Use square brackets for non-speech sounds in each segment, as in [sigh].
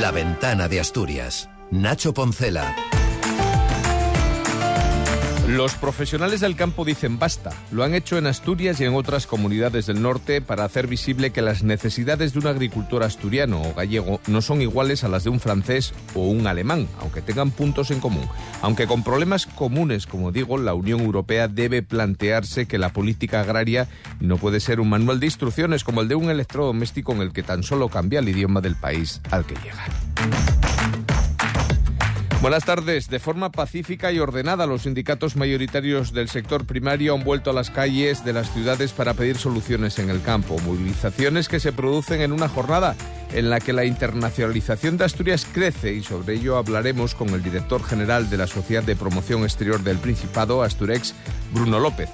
La ventana de Asturias. Nacho Poncela. Los profesionales del campo dicen basta. Lo han hecho en Asturias y en otras comunidades del norte para hacer visible que las necesidades de un agricultor asturiano o gallego no son iguales a las de un francés o un alemán, aunque tengan puntos en común. Aunque con problemas comunes, como digo, la Unión Europea debe plantearse que la política agraria no puede ser un manual de instrucciones como el de un electrodoméstico en el que tan solo cambia el idioma del país al que llega. Buenas tardes. De forma pacífica y ordenada, los sindicatos mayoritarios del sector primario han vuelto a las calles de las ciudades para pedir soluciones en el campo. Movilizaciones que se producen en una jornada en la que la internacionalización de Asturias crece y sobre ello hablaremos con el director general de la Sociedad de Promoción Exterior del Principado, Asturex, Bruno López.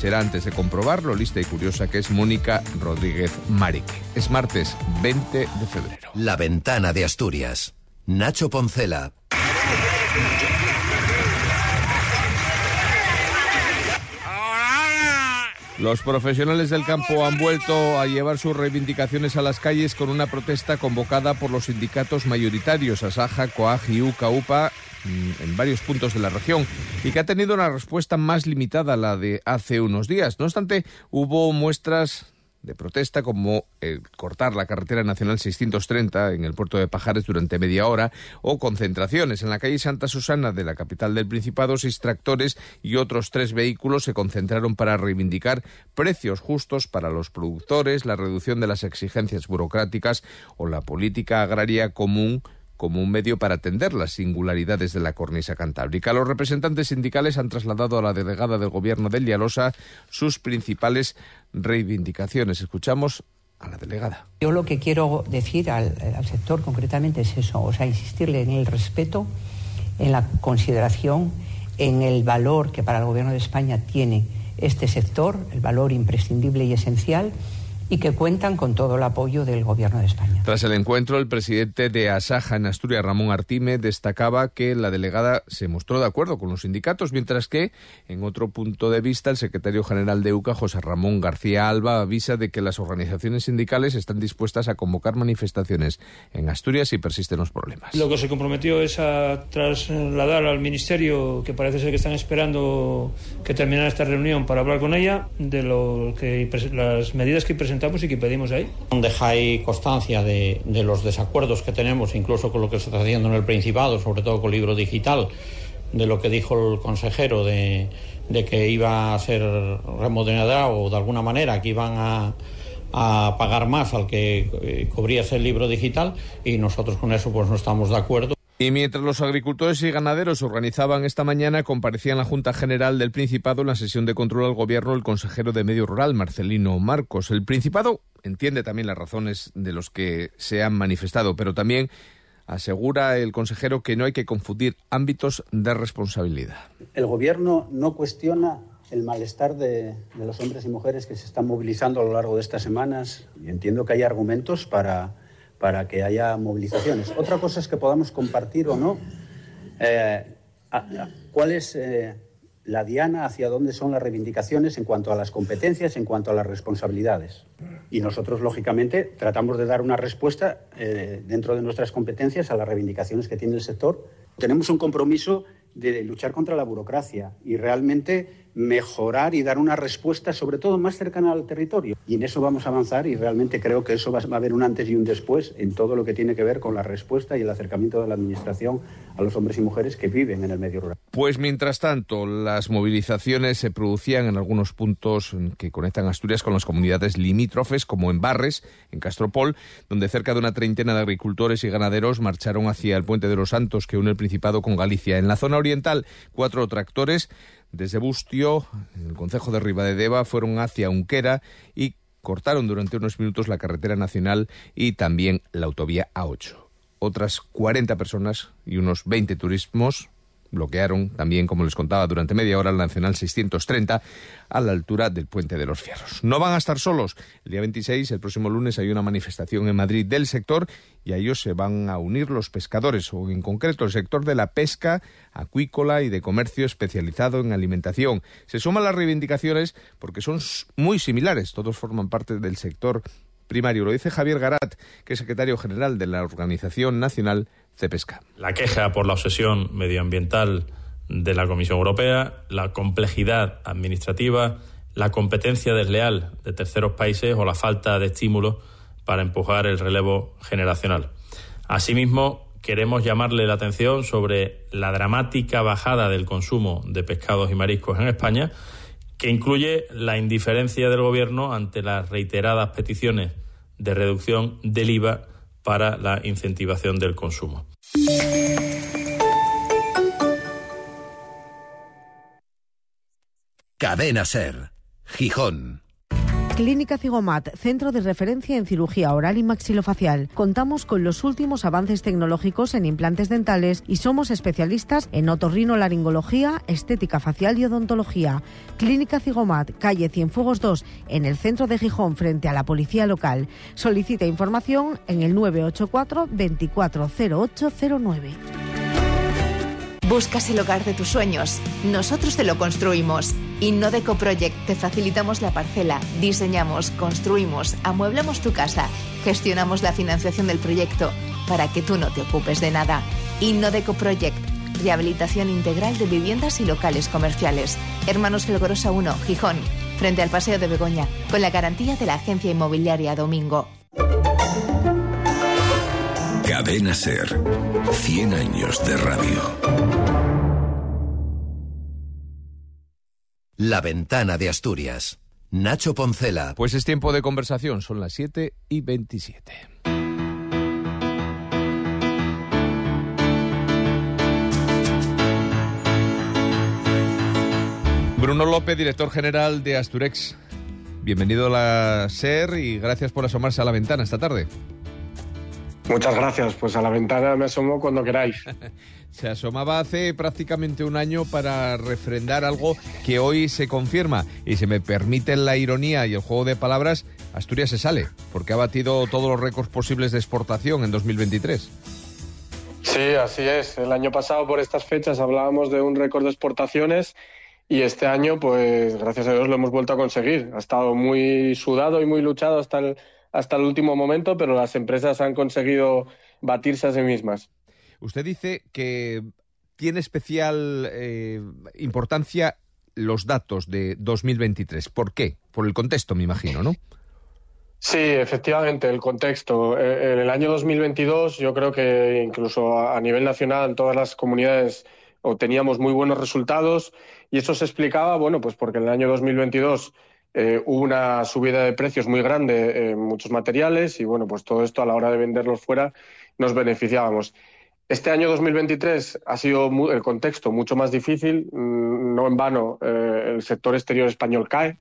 Será antes de comprobarlo, lista y curiosa, que es Mónica Rodríguez Marique. Es martes 20 de febrero. La ventana de Asturias. Nacho Poncela. Los profesionales del campo han vuelto a llevar sus reivindicaciones a las calles con una protesta convocada por los sindicatos mayoritarios Asaja, Coag y UCA UPA mm, en varios puntos de la región y que ha tenido una respuesta más limitada a la de hace unos días. No obstante, hubo muestras de protesta como eh, cortar la carretera nacional 630 en el puerto de Pajares durante media hora o concentraciones en la calle Santa Susana de la capital del Principado. Seis tractores y otros tres vehículos se concentraron para reivindicar precios justos para los productores, la reducción de las exigencias burocráticas o la política agraria común como un medio para atender las singularidades de la cornisa cantábrica. Los representantes sindicales han trasladado a la delegada del gobierno de Lialosa sus principales reivindicaciones. Escuchamos a la delegada. Yo lo que quiero decir al, al, sector concretamente es eso, o sea, insistirle en el respeto, en la consideración, en el valor que para el Gobierno de España tiene este sector, el valor imprescindible y esencial y que cuentan con todo el apoyo del Gobierno de España. Tras el encuentro, el presidente de Asaja en Asturias, Ramón Artime, destacaba que la delegada se mostró de acuerdo con los sindicatos, mientras que, en otro punto de vista, el secretario general de UCA, José Ramón García Alba, avisa de que las organizaciones sindicales están dispuestas a convocar manifestaciones en Asturias si persisten los problemas. Lo que se comprometió es a trasladar al Ministerio, que parece ser que están esperando que terminara esta reunión para hablar con ella, de lo que las medidas que presentamos y que pedimos ahí. Dejáis constancia de, los desacuerdos que tenemos, incluso con lo que se está haciendo en el Principado, sobre todo con el libro digital, de lo que dijo el consejero de, que iba a ser remodelado o de alguna manera que iban a, pagar más al que eh, cubriese el libro digital y nosotros con eso pues no estamos de acuerdo. Y mientras los agricultores y ganaderos organizaban esta mañana, comparecía en la Junta General del Principado en la sesión de control al Gobierno el consejero de Medio Rural, Marcelino Marcos. El Principado entiende también las razones de los que se han manifestado, pero también asegura el consejero que no hay que confundir ámbitos de responsabilidad. El Gobierno no cuestiona el malestar de, de los hombres y mujeres que se están movilizando a lo largo de estas semanas y entiendo que hay argumentos para para que haya movilizaciones. Otra cosa es que podamos compartir o no eh, cuál es eh, la diana, hacia dónde son las reivindicaciones en cuanto a las competencias, en cuanto a las responsabilidades. Y nosotros, lógicamente, tratamos de dar una respuesta eh, dentro de nuestras competencias a las reivindicaciones que tiene el sector. Tenemos un compromiso de luchar contra la burocracia y realmente mejorar y dar una respuesta, sobre todo más cercana al territorio. Y en eso vamos a avanzar y realmente creo que eso va, a haber un antes y un después en todo lo que tiene que ver con la respuesta y el acercamiento de la Administración a los hombres y mujeres que viven en el medio rural. Pues mientras tanto, las movilizaciones se producían en algunos puntos que conectan Asturias con las comunidades limítrofes, como en Barres, en Castropol, donde cerca de una treintena de agricultores y ganaderos marcharon hacia el Puente de los Santos, que une el Principado con Galicia. En la zona oriental, cuatro tractores desde Bustio, en el concejo de Ribadedeva, fueron hacia Unquera y cortaron durante unos minutos la carretera nacional y también la autovía A8. Otras 40 personas y unos 20 turismos bloquearon también, como les contaba, durante media hora la Nacional 630 a la altura del Puente de los Fierros. No van a estar solos. El día 26, el próximo lunes, hay una manifestación en Madrid del sector y a ellos se van a unir los pescadores, o en concreto el sector de la pesca acuícola y de comercio especializado en alimentación. Se suman las reivindicaciones porque son muy similares. Todos forman parte del sector primario. Lo dice Javier Garat, que es secretario general de la Organización Nacional Cepesca. La queja por la obsesión medioambiental de la Comisión Europea, la complejidad administrativa, la competencia desleal de terceros países o la falta de estímulos para empujar el relevo generacional. Asimismo, queremos llamarle la atención sobre la dramática bajada del consumo de pescados y mariscos en España, que incluye la indiferencia del Gobierno ante las reiteradas peticiones de reducción del IVA para la incentivación del consumo. Cadena Ser, Gijón. Clínica Cigomat, centro de referencia en cirugía oral y maxilofacial. Contamos con los últimos avances tecnológicos en implantes dentales y somos especialistas en otorrinolaringología, estética facial y odontología. Clínica Cigomat, calle Cienfuegos 2, en el centro de Gijón, frente a la policía local. Solicita información en el 984 240809. Buscas el hogar de tus sueños. Nosotros te lo construimos. Innodeco Project te facilitamos la parcela, diseñamos, construimos, amueblamos tu casa, gestionamos la financiación del proyecto para que tú no te ocupes de nada. Innodeco Project, rehabilitación integral de viviendas y locales comerciales. Hermanos Felgorosa 1, Gijón, frente al Paseo de Begoña, con la garantía de la agencia inmobiliaria Domingo. Cadena Ser, 100 años de radio. La ventana de Asturias. Nacho Poncela. Pues es tiempo de conversación, son las 7 y 27. Bruno López, director general de Asturex. Bienvenido a la SER y gracias por asomarse a la ventana esta tarde. Muchas gracias. Pues a la ventana me asomo cuando queráis. [laughs] se asomaba hace prácticamente un año para refrendar algo que hoy se confirma. Y si me permiten la ironía y el juego de palabras, Asturias se sale, porque ha batido todos los récords posibles de exportación en 2023. Sí, así es. El año pasado por estas fechas hablábamos de un récord de exportaciones y este año, pues gracias a Dios lo hemos vuelto a conseguir. Ha estado muy sudado y muy luchado hasta el hasta el último momento, pero las empresas han conseguido batirse a sí mismas. Usted dice que tiene especial eh, importancia los datos de 2023. ¿Por qué? Por el contexto, me imagino, ¿no? Sí, efectivamente, el contexto. Eh, en el año 2022 yo creo que incluso a nivel nacional en todas las comunidades obteníamos muy buenos resultados y eso se explicaba, bueno, pues porque en el año 2022 eh, hubo una subida de precios muy grande en muchos materiales y bueno, pues todo esto a la hora de venderlos fuera nos beneficiábamos. Este año 2023 ha sido el contexto mucho más difícil, mm, no en vano eh, el sector exterior español cae,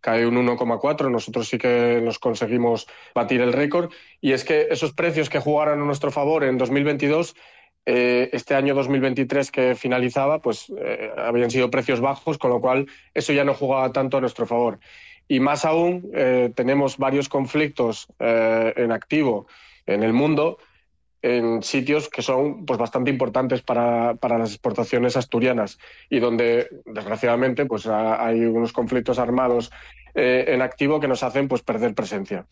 cae un 1,4, nosotros sí que nos conseguimos batir el récord. Y es que esos precios que jugaron a nuestro favor en 2022 eh, este año 2023 que finalizaba, pues eh, habían sido precios bajos, con lo cual eso ya no jugaba tanto a nuestro favor. Y más aún, eh, tenemos varios conflictos en activo en el mundo, en sitios que son pues, bastante importantes para, para las exportaciones asturianas y donde, desgraciadamente, pues, hay unos conflictos armados en activo que nos hacen pues, perder presencia.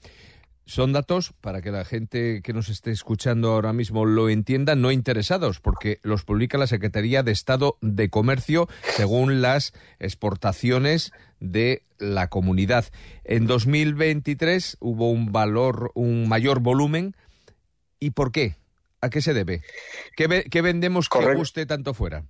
Son datos, para que la gente que nos esté escuchando ahora mismo lo entienda, no interesados, porque los publica la Secretaría de Estado de Comercio según las exportaciones de la comunidad. En 2023 hubo un valor, un mayor volumen. ¿Y por qué? ¿A qué se debe? ¿Qué, vendemos que guste tanto fuera?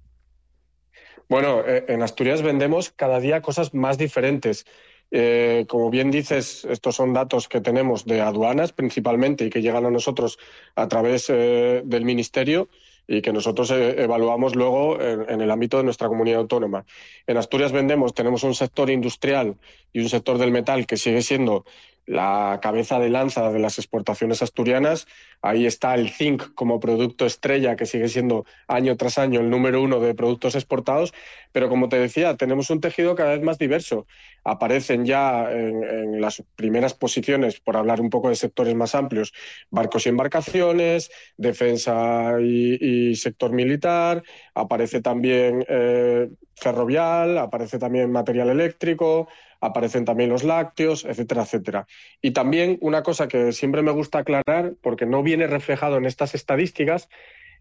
Bueno, eh, en Asturias vendemos cada día cosas más diferentes. Eh, como bien dices, estos son datos que tenemos de aduanas principalmente y que llegan a nosotros a través eh, del Ministerio y que nosotros eh, evaluamos luego en, el ámbito de nuestra comunidad autónoma. En Asturias vendemos, tenemos un sector industrial y un sector del metal que sigue siendo la cabeza de lanza de las exportaciones asturianas. Ahí está el zinc como producto estrella, que sigue siendo año tras año el número uno de productos exportados. Pero como te decía, tenemos un tejido cada vez más diverso. Aparecen ya en, las primeras posiciones, por hablar un poco de sectores más amplios, barcos y embarcaciones, defensa y, sector militar. Aparece también eh, ferrovial, aparece también material eléctrico, aparecen también los lácteos, etcétera, etcétera. Y también una cosa que siempre me gusta aclarar, porque no viene reflejado en estas estadísticas,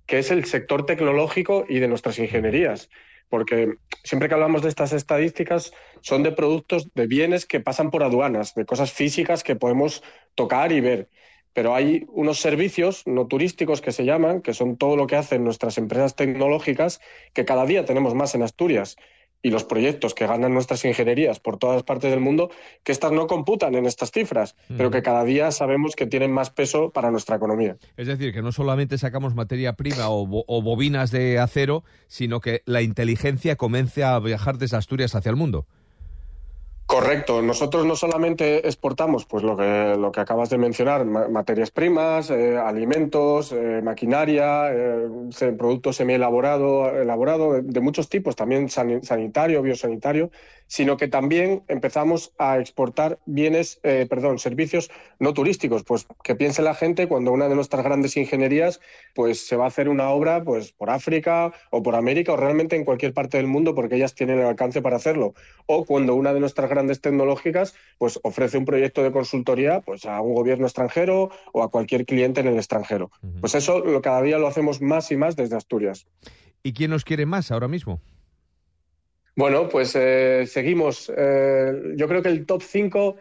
que es el sector tecnológico y de nuestras ingenierías. Porque siempre que hablamos de estas estadísticas son de productos, de bienes que pasan por aduanas, de cosas físicas que podemos tocar y ver pero hay unos servicios no turísticos que se llaman, que son todo lo que hacen nuestras empresas tecnológicas, que cada día tenemos más en Asturias. Y los proyectos que ganan nuestras ingenierías por todas partes del mundo, que estas no computan en estas cifras, pero que cada día sabemos que tienen más peso para nuestra economía. Es decir, que no solamente sacamos materia prima o, o bobinas de acero, sino que la inteligencia comience a viajar desde Asturias hacia el mundo. Correcto. Nosotros no solamente exportamos, pues lo que, lo que acabas de mencionar, materias primas, eh, alimentos, eh, maquinaria, eh, productos semi-elaborado, elaborado, de, muchos tipos, también sanitario, biosanitario, sino que también empezamos a exportar bienes, eh, perdón, servicios no turísticos. Pues que piense la gente cuando una de nuestras grandes ingenierías pues se va a hacer una obra pues por África o por América o realmente en cualquier parte del mundo porque ellas tienen el alcance para hacerlo. O cuando una de nuestras grandes tecnológicas pues ofrece un proyecto de consultoría pues a un gobierno extranjero o a cualquier cliente en el extranjero. Pues eso lo, cada día lo hacemos más y más desde Asturias. ¿Y quién nos quiere más ahora mismo? Bueno, pues eh, seguimos. Eh, yo creo que el top 5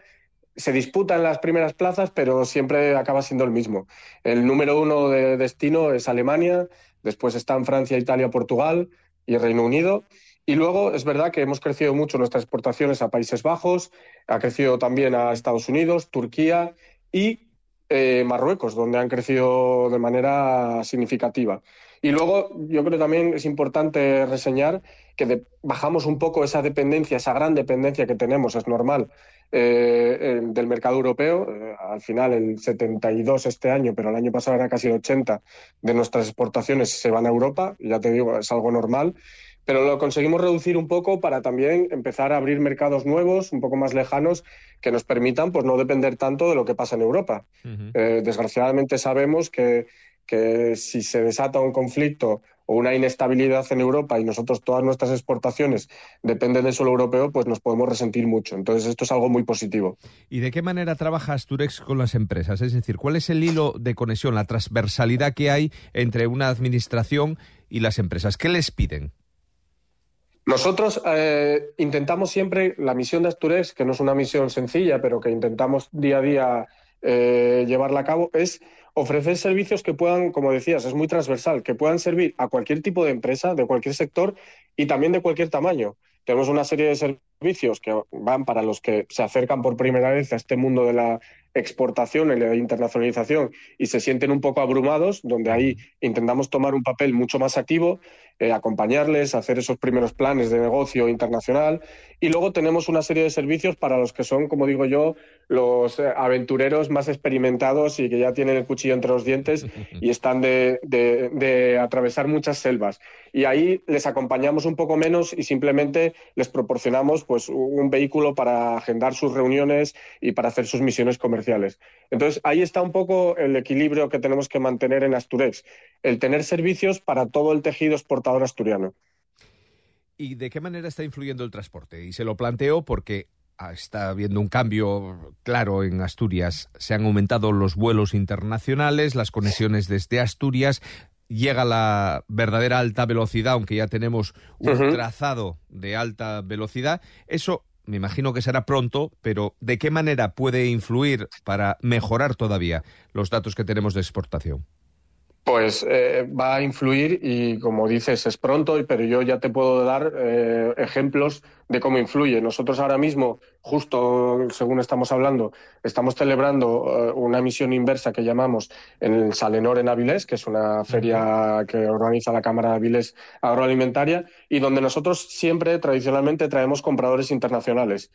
se disputa en las primeras plazas, pero siempre acaba siendo el mismo. El número uno de destino es Alemania, después están Francia, Italia, Portugal y Reino Unido. Y luego es verdad que hemos crecido mucho nuestras exportaciones a Países Bajos, ha crecido también a Estados Unidos, Turquía y eh, Marruecos, donde han crecido de manera significativa. Y luego yo creo también es importante reseñar que bajamos un poco esa dependencia, esa gran dependencia que tenemos, es normal, eh, del mercado europeo. Eh, al final el 72 este año, pero el año pasado era casi el 80 de nuestras exportaciones se van a Europa, ya te digo, es algo normal. Pero lo conseguimos reducir un poco para también empezar a abrir mercados nuevos, un poco más lejanos, que nos permitan pues, no depender tanto de lo que pasa en Europa. Eh, desgraciadamente sabemos que que si se desata un conflicto o una inestabilidad en Europa y nosotros todas nuestras exportaciones dependen del suelo europeo, pues nos podemos resentir mucho. Entonces esto es algo muy positivo. ¿Y de qué manera trabaja Asturex con las empresas? Es decir, ¿cuál es el hilo de conexión, la transversalidad que hay entre una administración y las empresas? ¿Qué les piden? Nosotros eh, intentamos siempre, la misión de Asturex, que no es una misión sencilla, pero que intentamos día a día eh, llevarla a cabo, es ofrecer servicios que puedan, como decías, es muy transversal, que puedan servir a cualquier tipo de empresa, de cualquier sector y también de cualquier tamaño. Tenemos una serie de servicios que van para los que se acercan por primera vez a este mundo de la exportación y la internacionalización y se sienten un poco abrumados, donde ahí intentamos tomar un papel mucho más activo, eh, acompañarles, hacer esos primeros planes de negocio internacional. Y luego tenemos una serie de servicios para los que son, como digo yo, los eh, aventureros más experimentados y que ya tienen el cuchillo entre los dientes [laughs] y están de, de, atravesar muchas selvas. Y ahí les acompañamos un poco menos y simplemente les proporcionamos pues, un vehículo para agendar sus reuniones y para hacer sus misiones comerciales. Entonces, ahí está un poco el equilibrio que tenemos que mantener en Asturex, el tener servicios para todo el tejido exportador asturiano. ¿Y de qué manera está influyendo el transporte? Y se lo planteo porque Ah, está habiendo un cambio claro en Asturias. Se han aumentado los vuelos internacionales, las conexiones desde Asturias. Llega la verdadera alta velocidad, aunque ya tenemos un trazado de alta velocidad. Eso me imagino que será pronto, pero ¿de qué manera puede influir para mejorar todavía los datos que tenemos de exportación? Pues eh, va a influir y como dices es pronto, pero yo ya te puedo dar eh, ejemplos de cómo influye. Nosotros ahora mismo, justo según estamos hablando, estamos celebrando eh, una misión inversa que llamamos en el Salenor en Avilés, que es una feria que organiza la Cámara de Avilés Agroalimentaria y donde nosotros siempre tradicionalmente traemos compradores internacionales.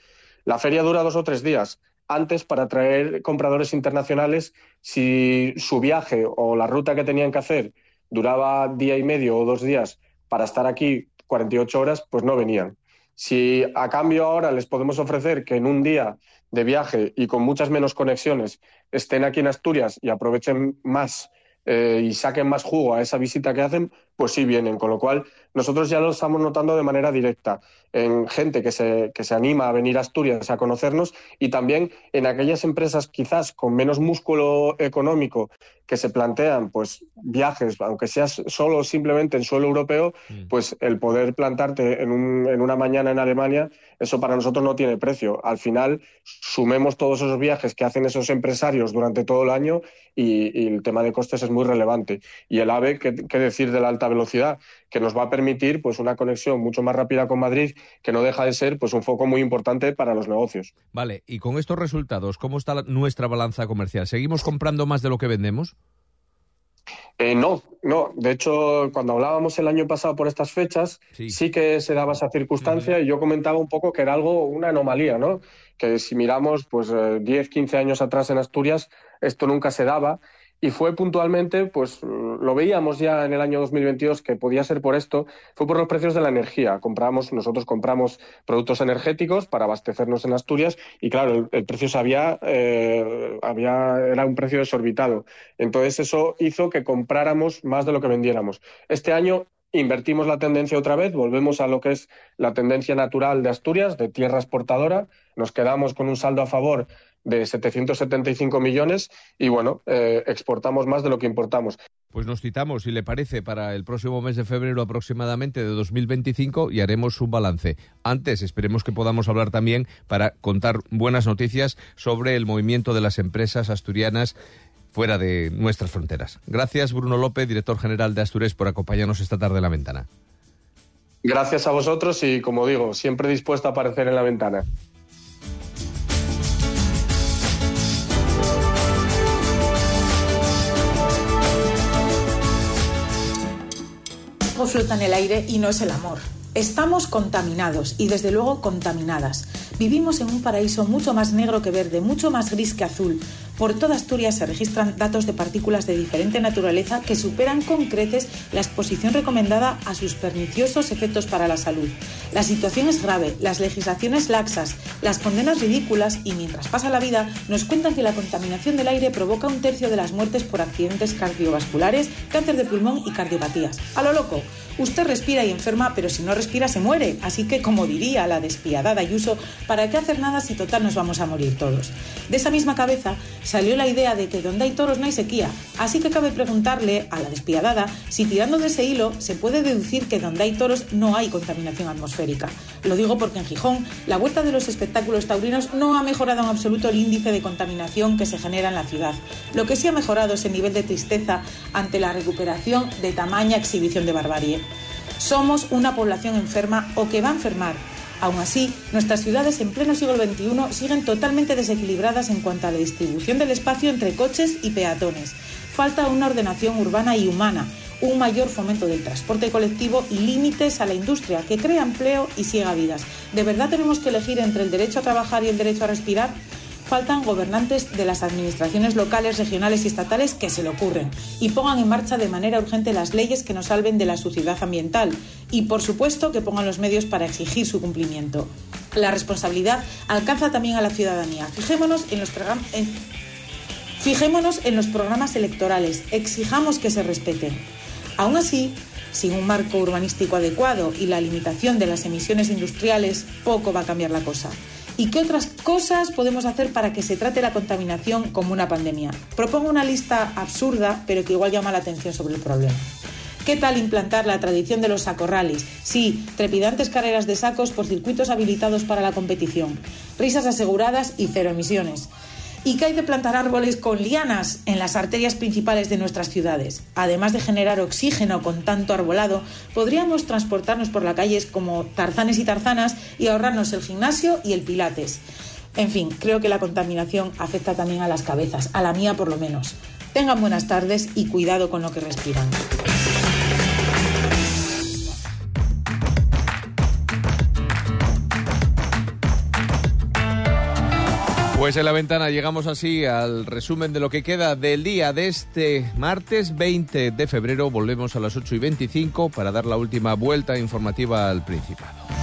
La feria dura dos o tres días antes para atraer compradores internacionales si su viaje o la ruta que tenían que hacer duraba día y medio o dos días para estar aquí 48 horas, pues no venían. Si a cambio ahora les podemos ofrecer que en un día de viaje y con muchas menos conexiones estén aquí en Asturias y aprovechen más eh, y saquen más jugo a esa visita que hacen, pues sí vienen, con lo cual nosotros ya lo estamos notando de manera directa en gente que se, que se anima a venir a Asturias a conocernos y también en aquellas empresas quizás con menos músculo económico que se plantean pues viajes, aunque sea solo simplemente en suelo europeo, mm. pues el poder plantarte en, un, en una mañana en Alemania, eso para nosotros no tiene precio. Al final, sumemos todos esos viajes que hacen esos empresarios durante todo el año y, el tema de costes es muy relevante. Y el AVE, ¿qué, ¿qué, decir de la alta velocidad? Que nos va a permitir pues una conexión mucho más rápida con Madrid, que no deja de ser pues un foco muy importante para los negocios. Vale, y con estos resultados, ¿cómo está nuestra balanza comercial? ¿Seguimos comprando más de lo que vendemos? Eh, no, no. De hecho, cuando hablábamos el año pasado por estas fechas, sí, que se daba esa circunstancia y yo comentaba un poco que era algo, una anomalía, ¿no? Que si miramos, pues, 10, eh, 15 años atrás en Asturias, esto nunca se daba y fue puntualmente, pues lo veíamos ya en el año 2022 que podía ser por esto, fue por los precios de la energía. Compramos, nosotros compramos productos energéticos para abastecernos en Asturias y claro, el, precio se había, eh, había, era un precio desorbitado. Entonces eso hizo que compráramos más de lo que vendiéramos. Este año invertimos la tendencia otra vez, volvemos a lo que es la tendencia natural de Asturias, de tierra exportadora, nos quedamos con un saldo a favor de 775 millones y bueno, eh, exportamos más de lo que importamos. Pues nos citamos, si le parece, para el próximo mes de febrero aproximadamente de 2025 y haremos un balance. Antes esperemos que podamos hablar también para contar buenas noticias sobre el movimiento de las empresas asturianas fuera de nuestras fronteras. Gracias Bruno López, director general de Astures, por acompañarnos esta tarde en la ventana. Gracias a vosotros y, como digo, siempre dispuesto a aparecer en la ventana. Flota en el aire y no es el amor. Estamos contaminados y desde luego contaminadas. Vivimos en un paraíso mucho más negro que verde, mucho más gris que azul, por toda Asturias se registran datos de partículas de diferente naturaleza que superan con creces la exposición recomendada a sus perniciosos efectos para la salud. La situación es grave, las legislaciones laxas, las condenas ridículas y mientras pasa la vida nos cuentan que la contaminación del aire provoca un tercio de las muertes por accidentes cardiovasculares, cáncer de pulmón y cardiopatías. A lo loco, usted respira y enferma, pero si no respira se muere. Así que, como diría la despiadada Ayuso, ¿para qué hacer nada si total nos vamos a morir todos? De esa misma cabeza salió la idea de que donde hay toros no hay sequía, así que cabe preguntarle a la despiadada si tirando de ese hilo se puede deducir que donde hay toros no hay contaminación atmosférica. Lo digo porque en Gijón la vuelta de los espectáculos taurinos no ha mejorado en absoluto el índice de contaminación que se genera en la ciudad. Lo que sí ha mejorado es el nivel de tristeza ante la recuperación de tamaña exhibición de barbarie. Somos una población enferma o que va a enfermar Aún así, nuestras ciudades en pleno siglo XXI siguen totalmente desequilibradas en cuanto a la distribución del espacio entre coches y peatones. Falta una ordenación urbana y humana, un mayor fomento del transporte colectivo y límites a la industria que crea empleo y siega vidas. ¿De verdad tenemos que elegir entre el derecho a trabajar y el derecho a respirar? Faltan gobernantes de las administraciones locales, regionales y estatales que se le ocurren y pongan en marcha de manera urgente las leyes que nos salven de la suciedad ambiental y, por supuesto, que pongan los medios para exigir su cumplimiento. La responsabilidad alcanza también a la ciudadanía. Fijémonos en los en los programas electorales, exijamos que se respeten. Aún así, sin un marco urbanístico adecuado y la limitación de las emisiones industriales, poco va a cambiar la cosa. ¿Y qué otras cosas podemos hacer para que se trate la contaminación como una pandemia? Propongo una lista absurda, pero que igual llama la atención sobre el problema. ¿Qué tal implantar la tradición de los sacorrales? Sí, trepidantes carreras de sacos por circuitos habilitados para la competición, risas aseguradas y cero emisiones y que hay de plantar árboles con lianas en las arterias principales de nuestras ciudades. Además de generar oxígeno con tanto arbolado, podríamos transportarnos por las calles como tarzanes y tarzanas y ahorrarnos el gimnasio y el pilates. En fin, creo que la contaminación afecta también a las cabezas, a la mía por lo menos. Tengan buenas tardes y cuidado con lo que respiran. Pues en la ventana llegamos así al resumen de lo que queda del día de este martes 20 de febrero. Volvemos a las 8 y 25 para dar la última vuelta informativa al Principado.